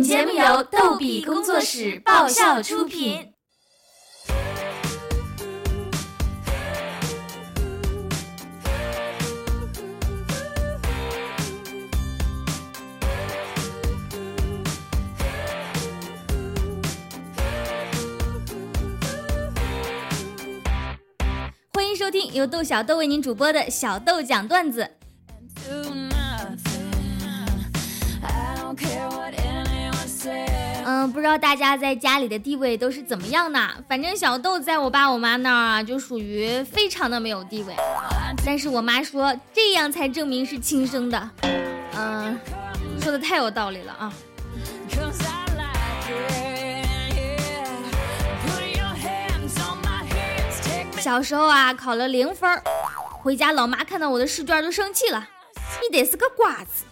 本节目由逗比工作室爆笑出品。欢迎收听由豆小豆为您主播的小豆讲段子。嗯，不知道大家在家里的地位都是怎么样呢？反正小豆在我爸我妈那儿啊，就属于非常的没有地位。但是我妈说这样才证明是亲生的。嗯，说的太有道理了啊。小时候啊，考了零分，回家老妈看到我的试卷就生气了。你得是个瓜子，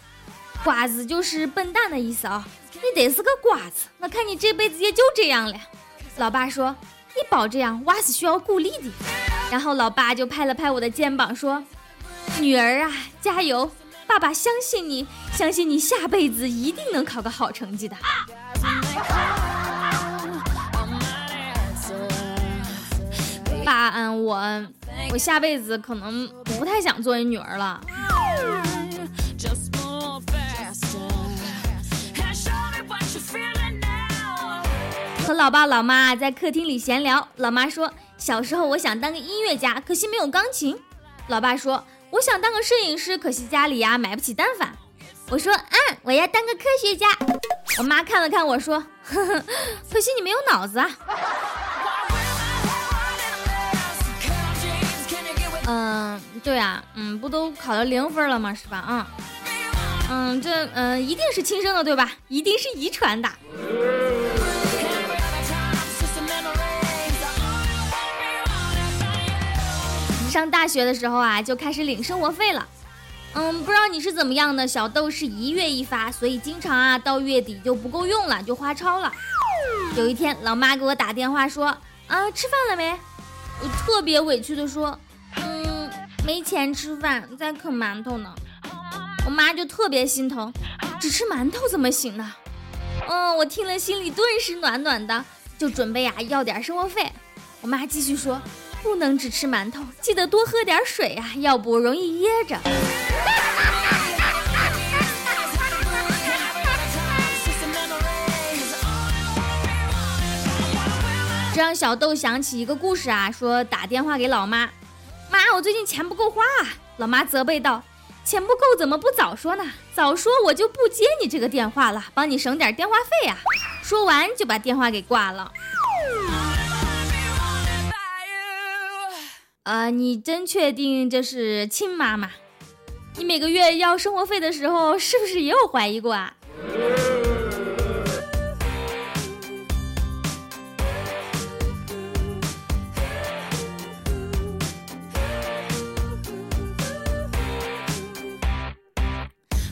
瓜子就是笨蛋的意思啊。你得是个瓜子，我看你这辈子也就这样了。老爸说：“你保这样，娃是需要鼓励的。”然后老爸就拍了拍我的肩膀说：“女儿啊，加油！爸爸相信你，相信你下辈子一定能考个好成绩的。”爸，嗯，我我下辈子可能不太想做你女儿了。和老爸老妈在客厅里闲聊，老妈说：“小时候我想当个音乐家，可惜没有钢琴。”老爸说：“我想当个摄影师，可惜家里呀买不起单反。”我说：“嗯，我要当个科学家。”我妈看了看我说：“呵呵，可惜你没有脑子啊。”嗯，对啊，嗯，不都考了零分了吗？是吧？嗯，嗯，这嗯一定是亲生的，对吧？一定是遗传的。上大学的时候啊，就开始领生活费了。嗯，不知道你是怎么样的，小豆是一月一发，所以经常啊到月底就不够用了，就花超了。有一天，老妈给我打电话说：“啊，吃饭了没？”我特别委屈的说：“嗯，没钱吃饭，在啃馒头呢。”我妈就特别心疼，只吃馒头怎么行呢？嗯，我听了心里顿时暖暖的，就准备啊要点生活费。我妈继续说。不能只吃馒头，记得多喝点水啊，要不容易噎着。这让小豆想起一个故事啊，说打电话给老妈，妈，我最近钱不够花啊。老妈责备道：“钱不够怎么不早说呢？早说我就不接你这个电话了，帮你省点电话费啊。”说完就把电话给挂了。啊，你真确定这是亲妈妈？你每个月要生活费的时候，是不是也有怀疑过啊？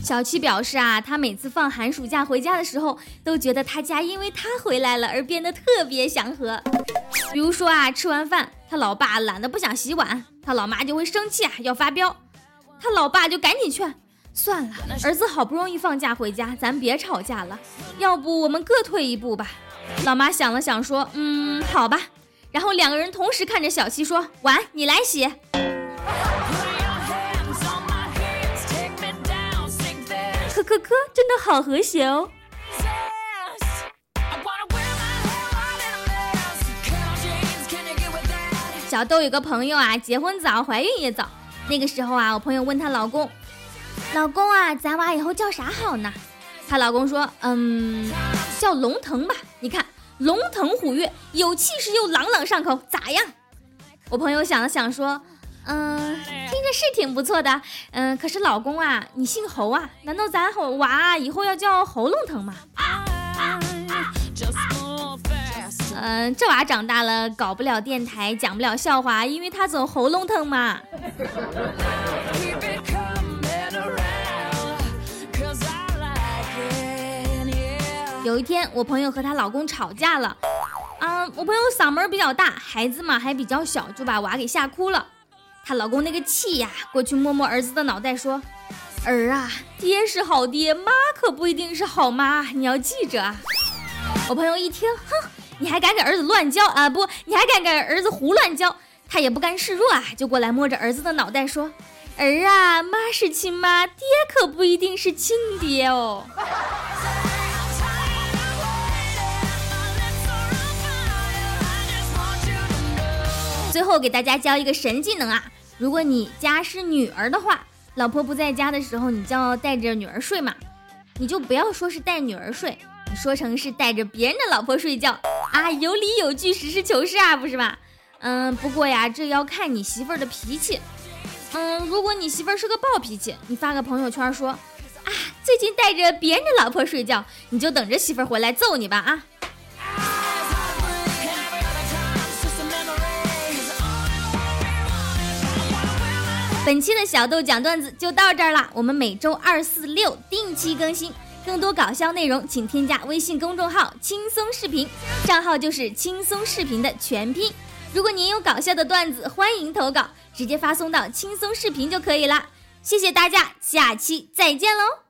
小七表示啊，他每次放寒暑假回家的时候，都觉得他家因为他回来了而变得特别祥和。比如说啊，吃完饭，他老爸懒得不想洗碗，他老妈就会生气啊，要发飙，他老爸就赶紧劝，算了，儿子好不容易放假回家，咱别吵架了，要不我们各退一步吧。老妈想了想说，嗯，好吧。然后两个人同时看着小七说，碗你来洗。可可可，真的好和谐哦。小豆有个朋友啊，结婚早，怀孕也早。那个时候啊，我朋友问她老公：“老公啊，咱娃以后叫啥好呢？”她老公说：“嗯，叫龙腾吧。你看，龙腾虎跃，有气势又朗朗上口，咋样？”我朋友想了想说：“嗯，着是挺不错的。嗯，可是老公啊，你姓侯啊？难道咱娃以后要叫喉咙疼吗？”嗯，这娃长大了搞不了电台，讲不了笑话，因为他总喉咙疼嘛。有一天，我朋友和她老公吵架了，啊，我朋友嗓门比较大，孩子嘛还比较小，就把娃给吓哭了。她老公那个气呀，过去摸摸儿子的脑袋说：“儿啊，爹是好爹，妈可不一定是好妈，你要记着啊。我朋友一听，哼，你还敢给儿子乱教啊？不，你还敢给儿子胡乱教？他也不甘示弱啊，就过来摸着儿子的脑袋说：“儿啊，妈是亲妈，爹可不一定是亲爹哦。”最后给大家教一个神技能啊！如果你家是女儿的话，老婆不在家的时候，你就要带着女儿睡嘛，你就不要说是带女儿睡。你说成是带着别人的老婆睡觉啊，有理有据，实事求是啊，不是吧？嗯，不过呀，这要看你媳妇儿的脾气。嗯，如果你媳妇儿是个暴脾气，你发个朋友圈说啊，最近带着别人的老婆睡觉，你就等着媳妇儿回来揍你吧啊！本期的小豆讲段子就到这儿了，我们每周二、四、六定期更新。更多搞笑内容，请添加微信公众号“轻松视频”，账号就是“轻松视频”的全拼。如果您有搞笑的段子，欢迎投稿，直接发送到“轻松视频”就可以了。谢谢大家，下期再见喽！